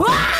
Ah!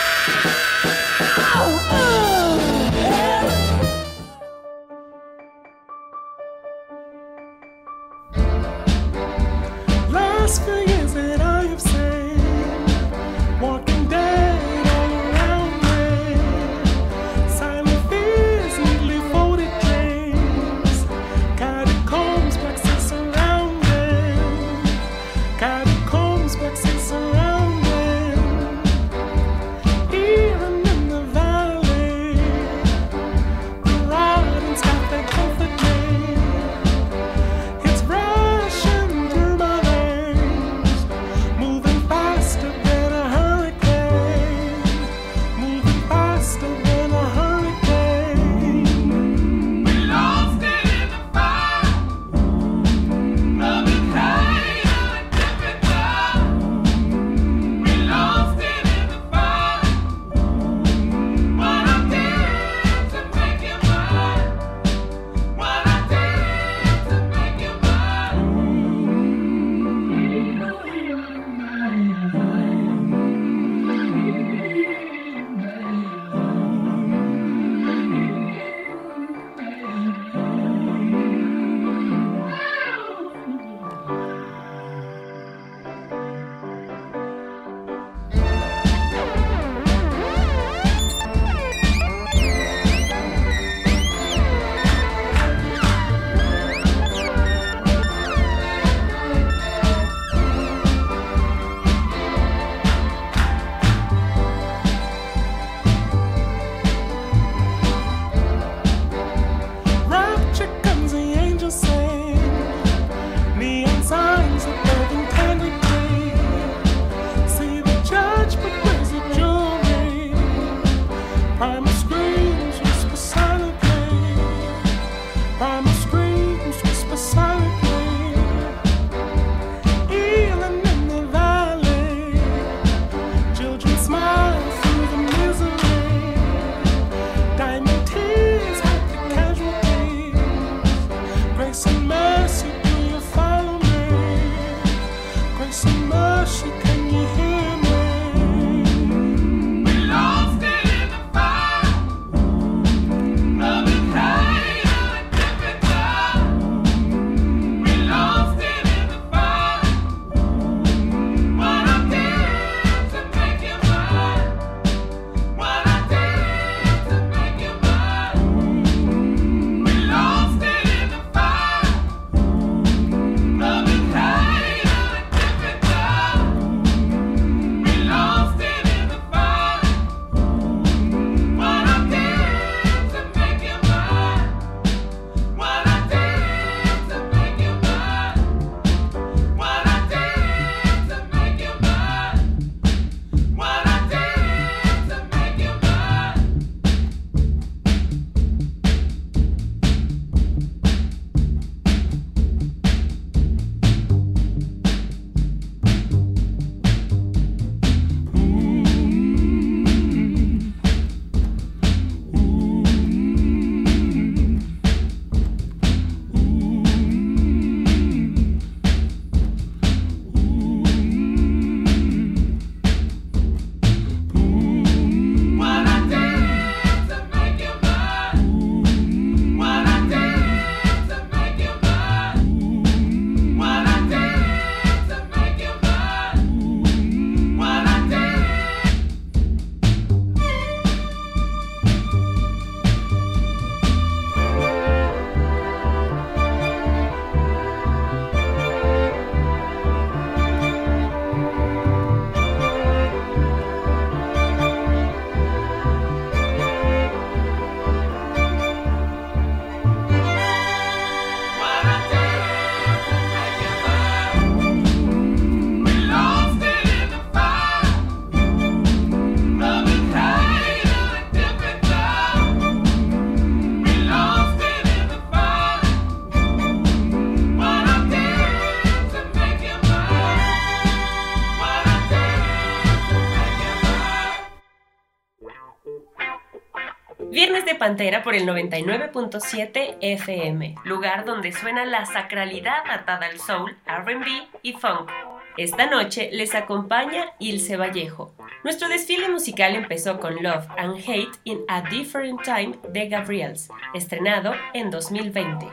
Por el 99.7 FM, lugar donde suena la sacralidad atada al soul, RB y funk. Esta noche les acompaña Ilse Vallejo. Nuestro desfile musical empezó con Love and Hate in a Different Time de Gabriels, estrenado en 2020.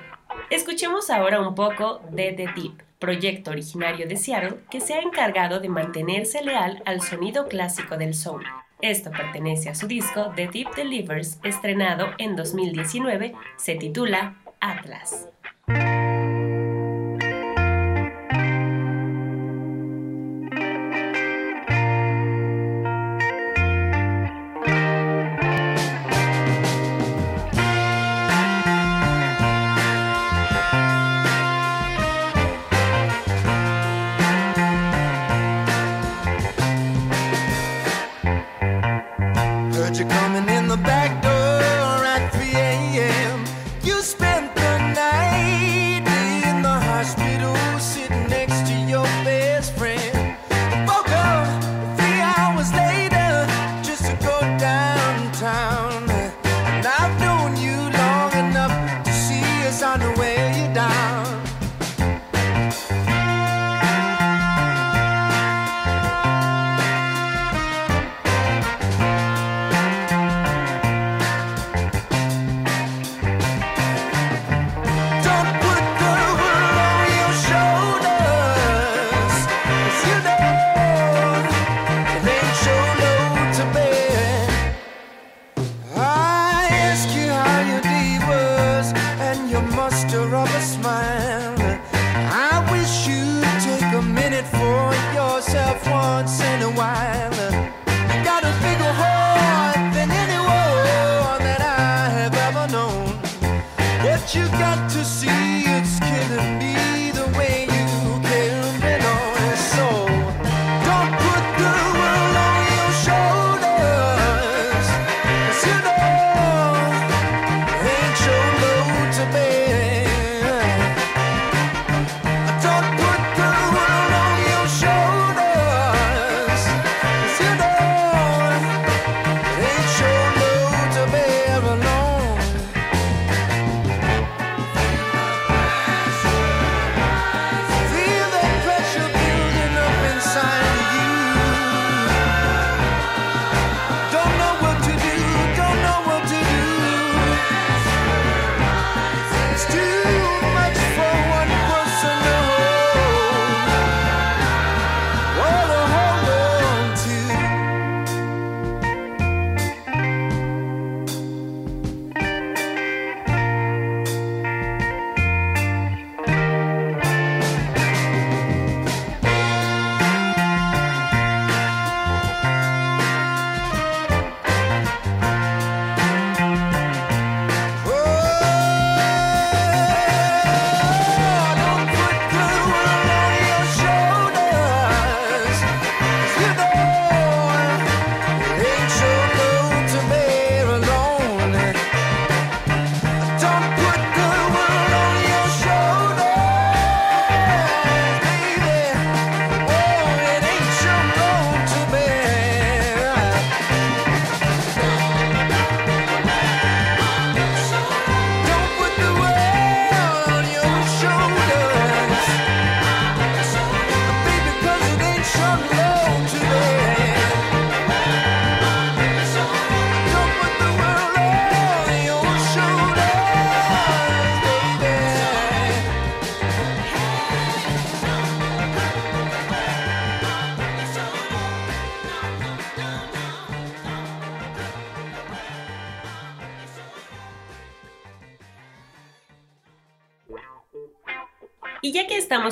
Escuchemos ahora un poco de The Deep, proyecto originario de Seattle que se ha encargado de mantenerse leal al sonido clásico del soul. Esto pertenece a su disco The Deep Delivers, estrenado en 2019, se titula Atlas.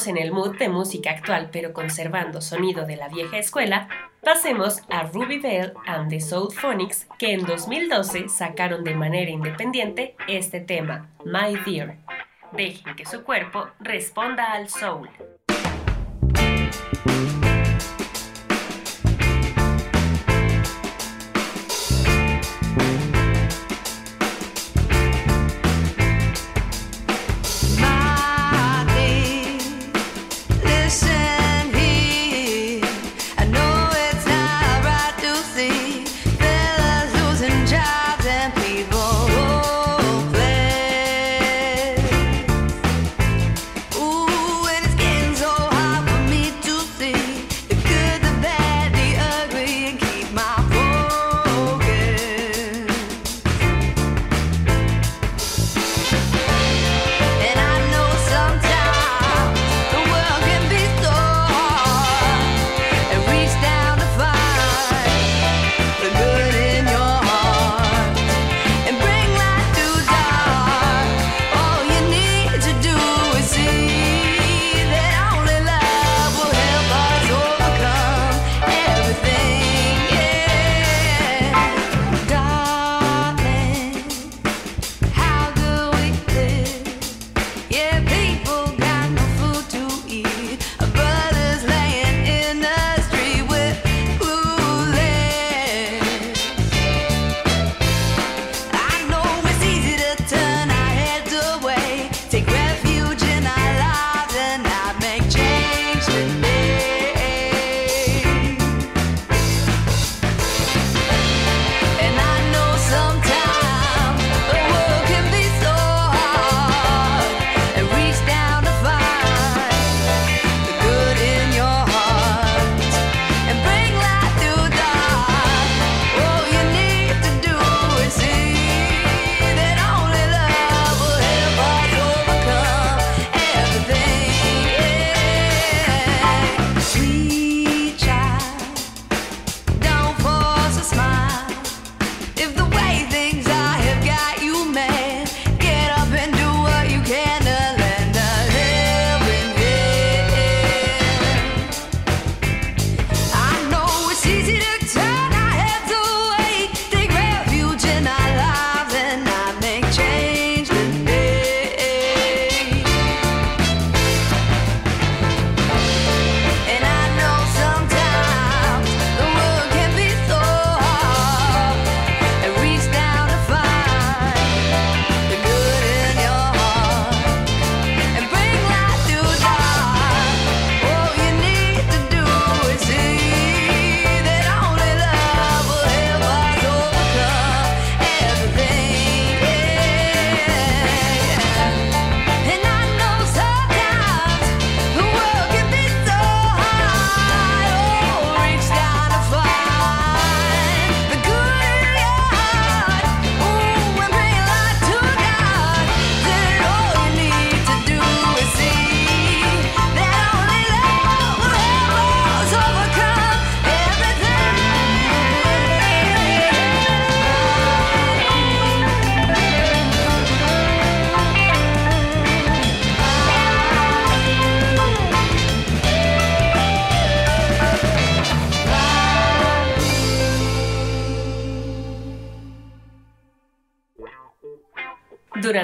En el mood de música actual pero conservando sonido de la vieja escuela, pasemos a Ruby Bell and the Soul Phonics que en 2012 sacaron de manera independiente este tema, My Dear. Dejen que su cuerpo responda al soul.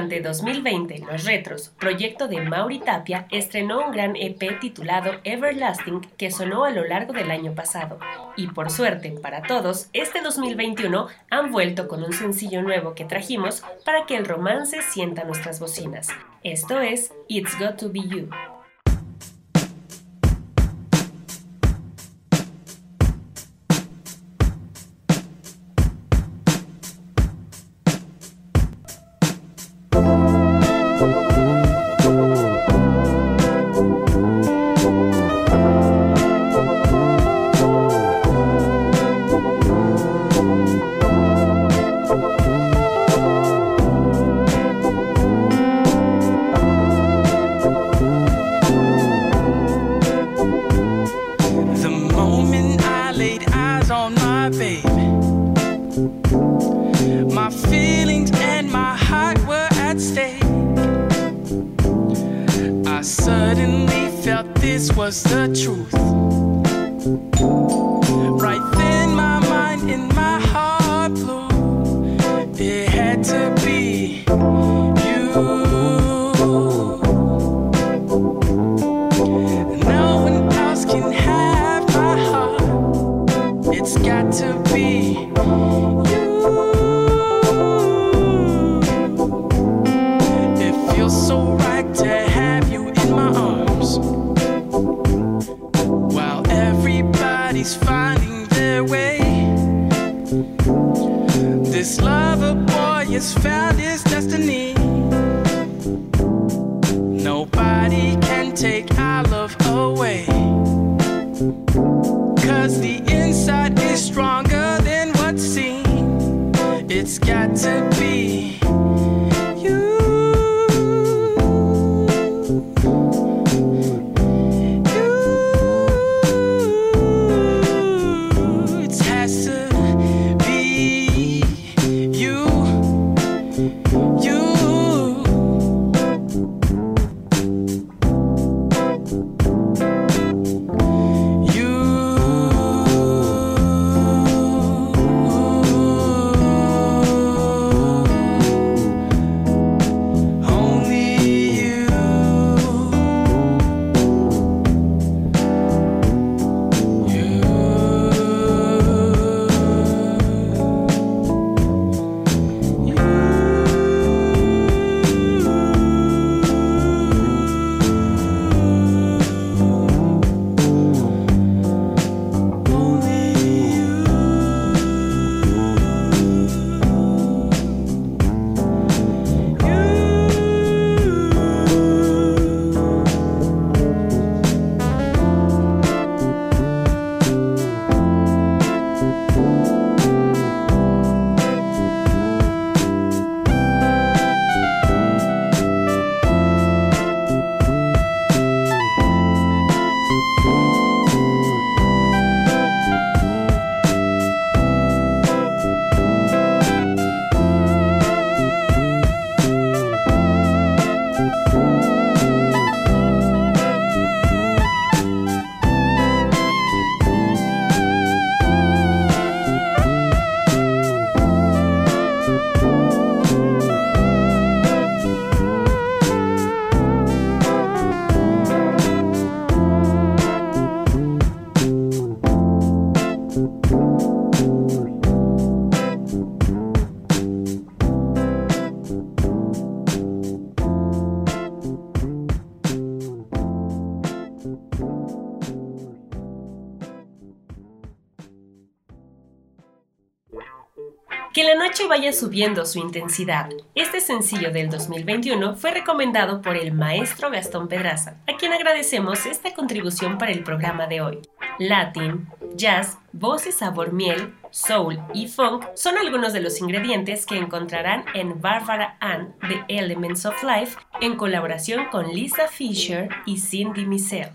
Durante 2020, Los Retros, proyecto de Mauri Tapia, estrenó un gran EP titulado Everlasting que sonó a lo largo del año pasado. Y por suerte para todos, este 2021 han vuelto con un sencillo nuevo que trajimos para que el romance sienta nuestras bocinas. Esto es It's Got to Be You. this was the truth. Subiendo su intensidad. Este sencillo del 2021 fue recomendado por el maestro Gastón Pedraza, a quien agradecemos esta contribución para el programa de hoy. Latin, jazz, voces sabor miel, soul y funk son algunos de los ingredientes que encontrarán en Barbara Ann The Elements of Life en colaboración con Lisa Fisher y Cindy Missel.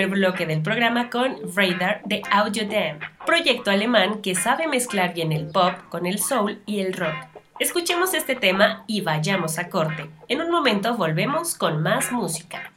Primer bloque del programa con Radar de Audio Dam, proyecto alemán que sabe mezclar bien el pop con el soul y el rock. Escuchemos este tema y vayamos a corte. En un momento volvemos con más música.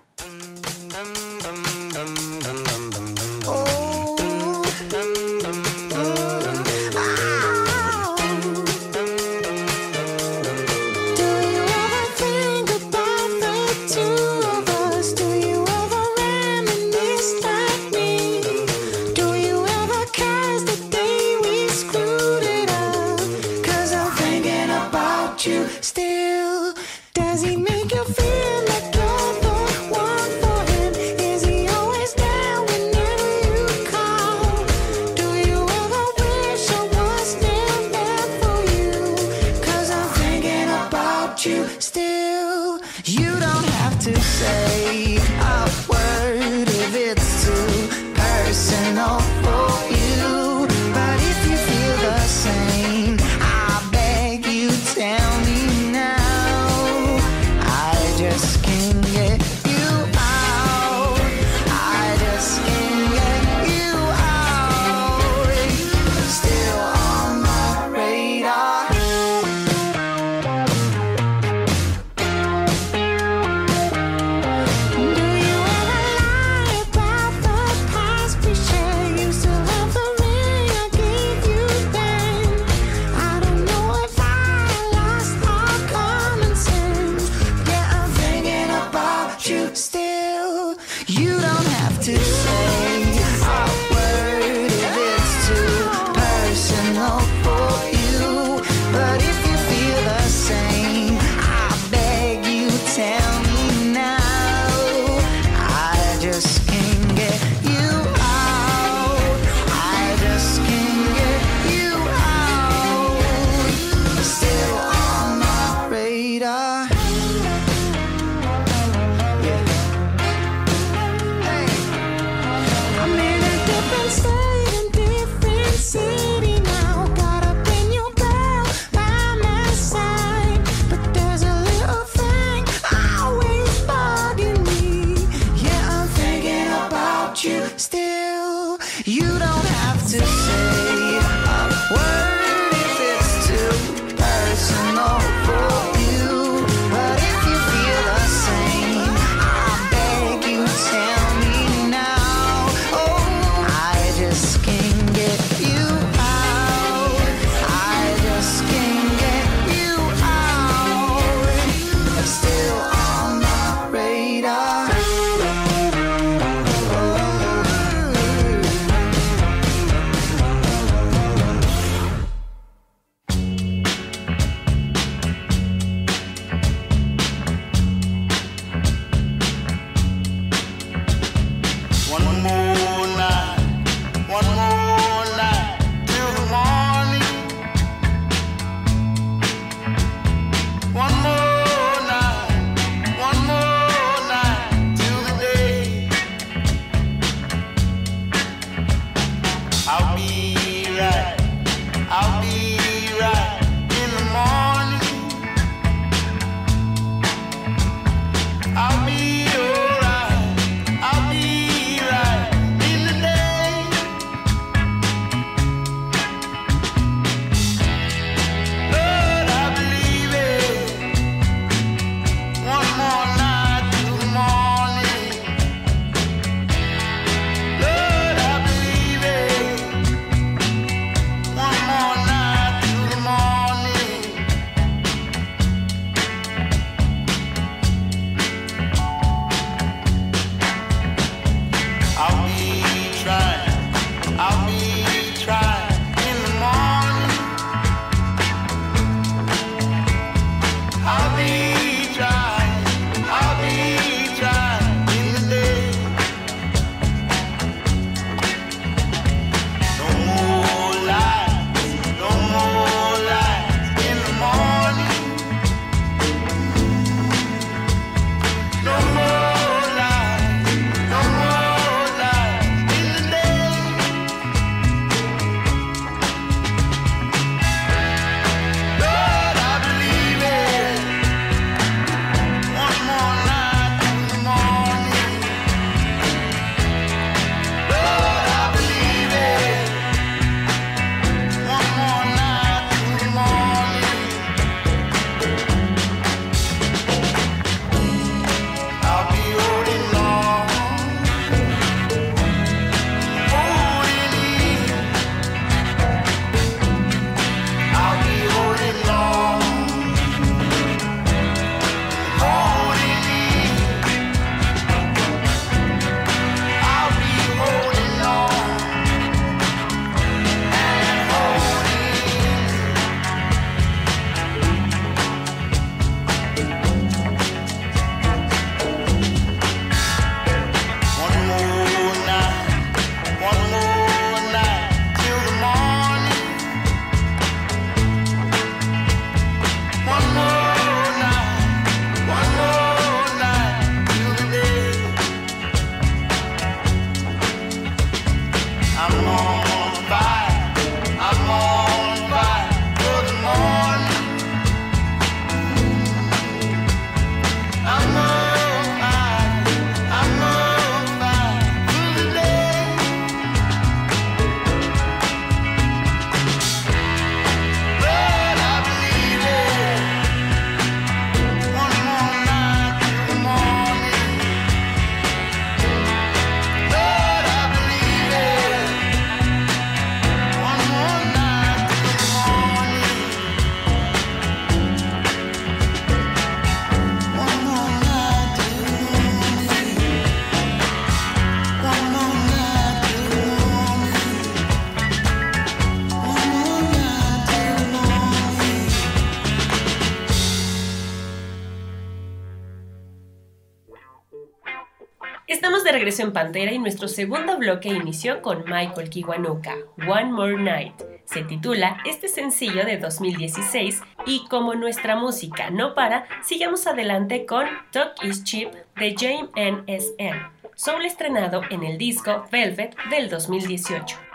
Regreso en Pantera y nuestro segundo bloque inició con Michael Kiwanuka, One More Night. Se titula este sencillo de 2016 y como nuestra música no para, sigamos adelante con Talk is Cheap de James NSN, solo estrenado en el disco Velvet del 2018.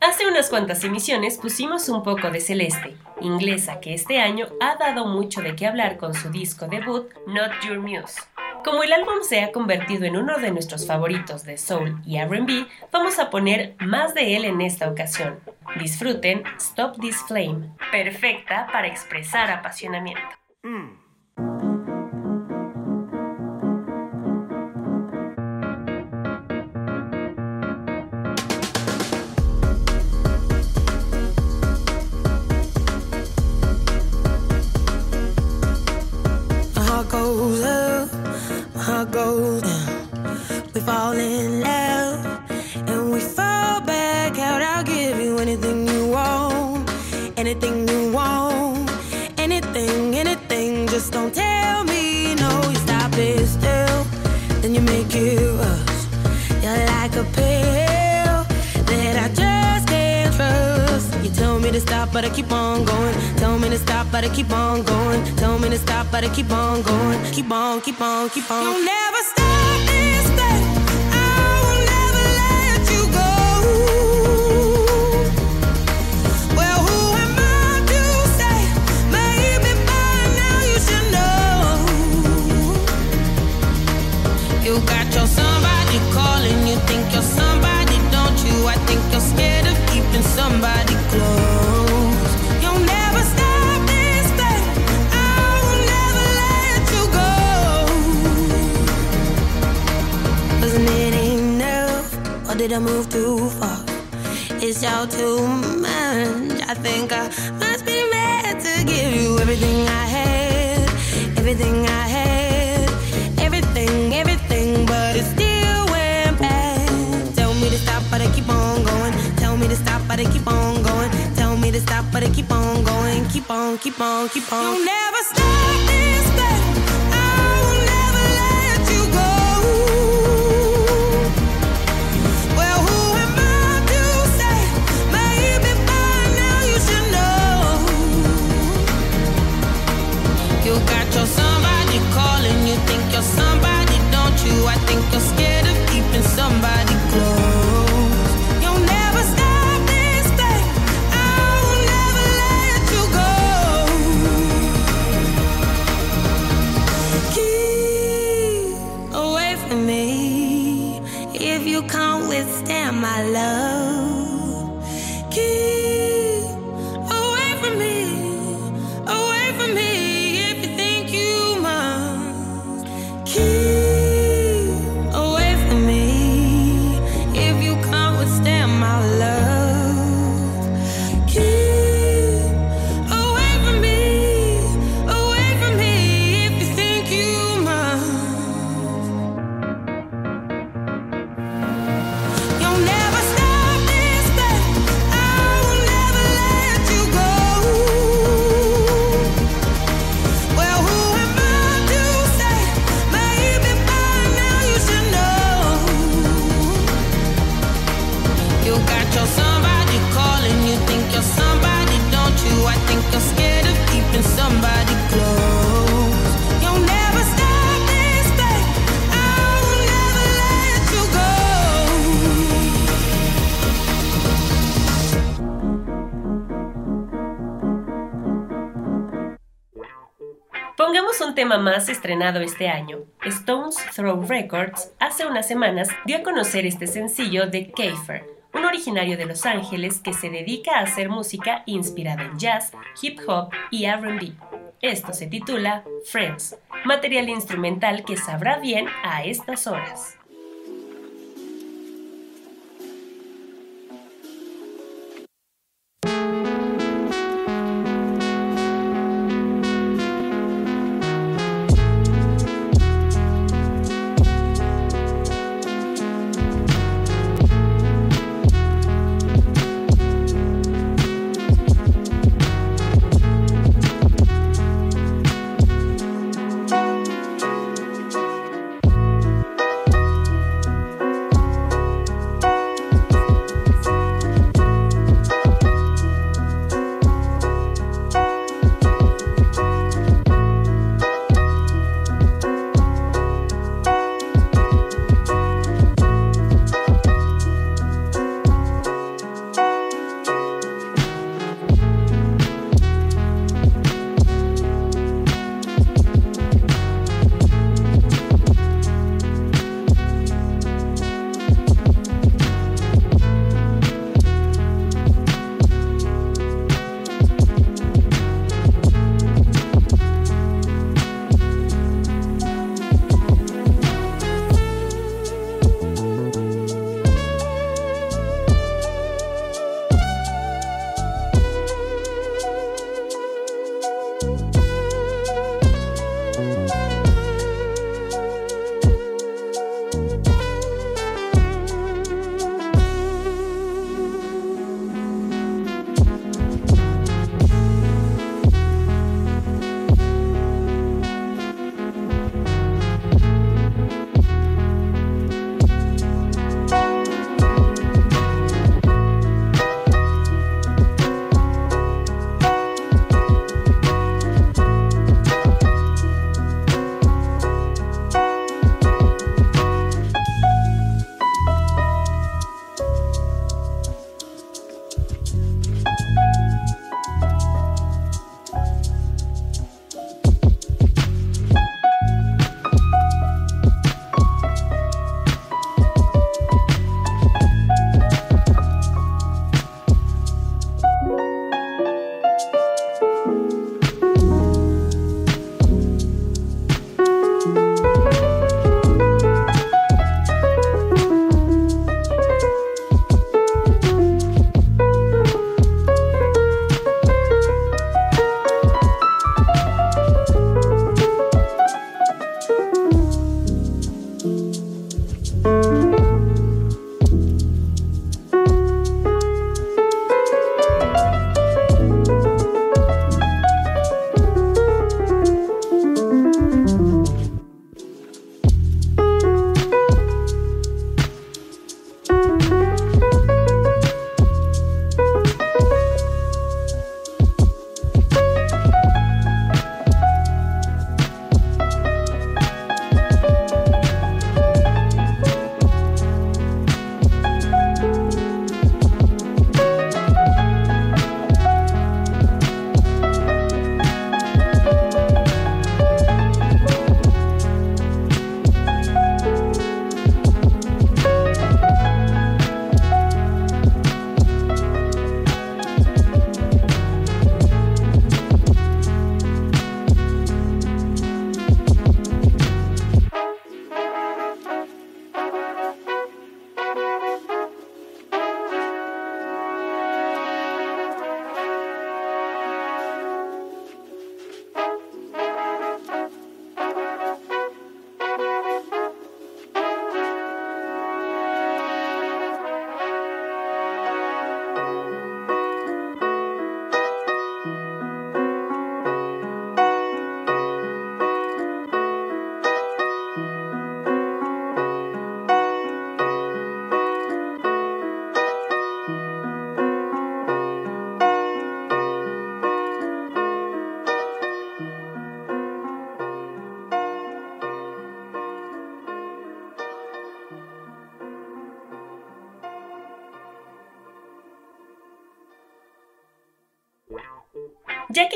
Hace unas cuantas emisiones pusimos un poco de Celeste, inglesa que este año ha dado mucho de qué hablar con su disco debut Not Your Muse. Como el álbum se ha convertido en uno de nuestros favoritos de soul y RB, vamos a poner más de él en esta ocasión. Disfruten Stop This Flame, perfecta para expresar apasionamiento. my heart down. We fall in love and we fall back out. I'll give you anything you want, anything you but I keep on going. Tell me to stop, but I keep on going. Tell me to stop, but I keep on going. Keep on, keep on, keep on. You'll never stop this thing. I will never let you go. Well, who am I to say? Maybe by now you should know. You got your somebody calling, you think you're somebody, don't you? I think you're scared did I move too far? It's all too much. I think I must be mad to give you everything I had, everything I had, everything, everything, but it still went bad. Tell me to stop, but I keep on going. Tell me to stop, but I keep on going. Tell me to stop, but I keep on going. Keep on, keep on, keep on. You'll never stop this thing. the skin. Este año. Stones Throw Records hace unas semanas dio a conocer este sencillo de Keifer, un originario de Los Ángeles que se dedica a hacer música inspirada en jazz, hip hop y RB. Esto se titula Friends, material instrumental que sabrá bien a estas horas.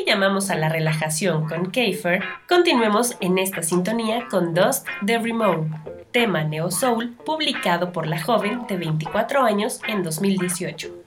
llamamos a la relajación con Kiefer, continuemos en esta sintonía con Dust de Remote, tema neo soul publicado por la joven de 24 años en 2018.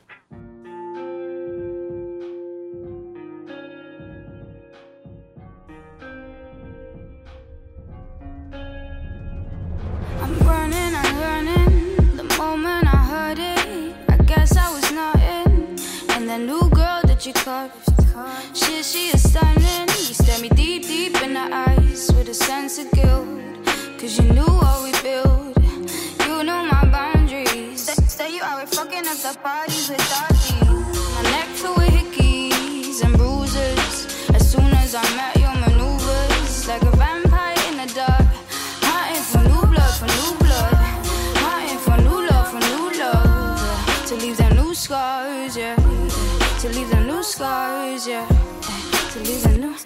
scars, yeah. To leave the new scars, yeah. To leave the new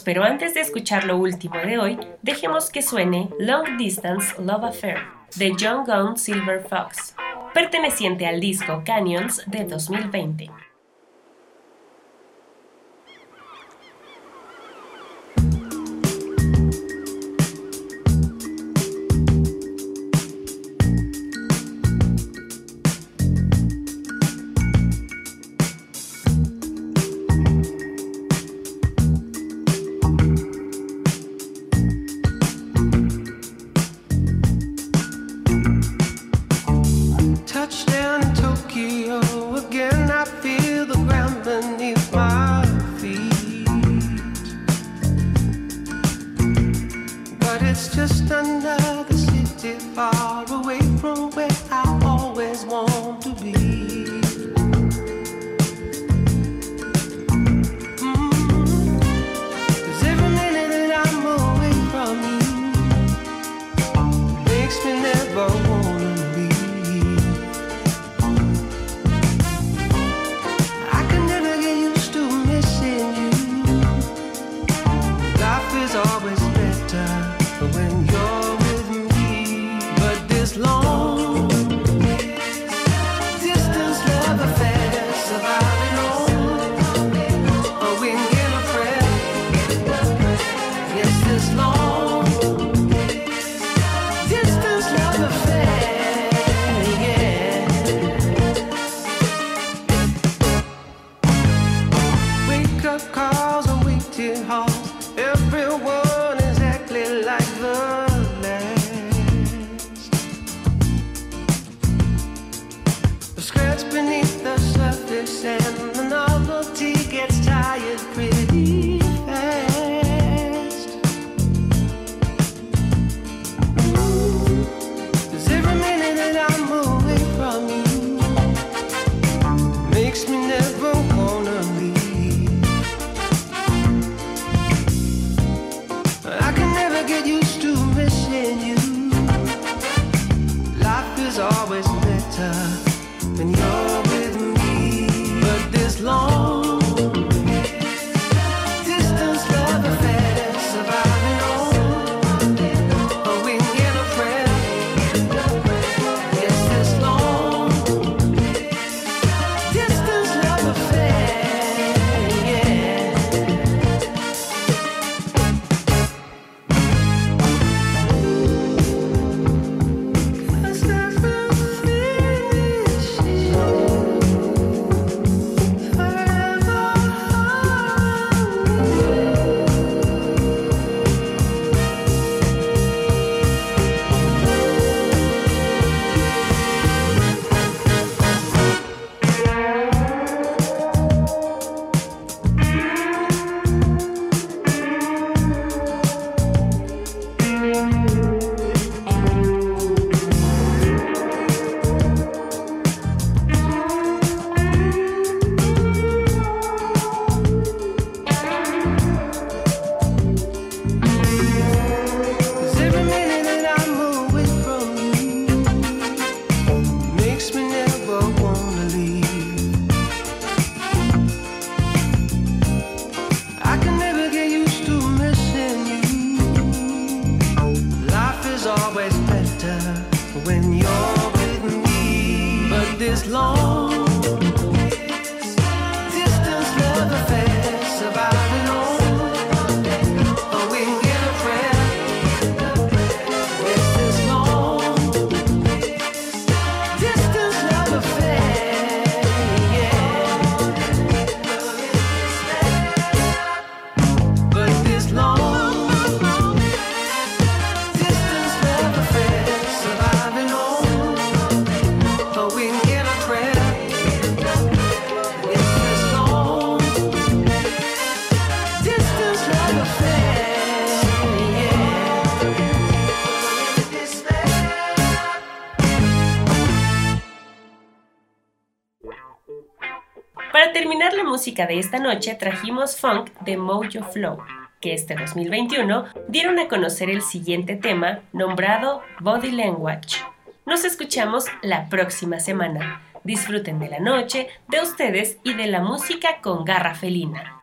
pero antes de escuchar lo último de hoy, dejemos que suene Long Distance Love Affair de John Gone Silver Fox, perteneciente al disco Canyons de 2020. scratch beneath the surface and the novelty gets tired pretty de esta noche trajimos funk de Mojo Flow, que este 2021 dieron a conocer el siguiente tema nombrado Body Language. Nos escuchamos la próxima semana. Disfruten de la noche, de ustedes y de la música con garra felina.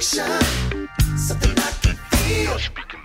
Something I can feel.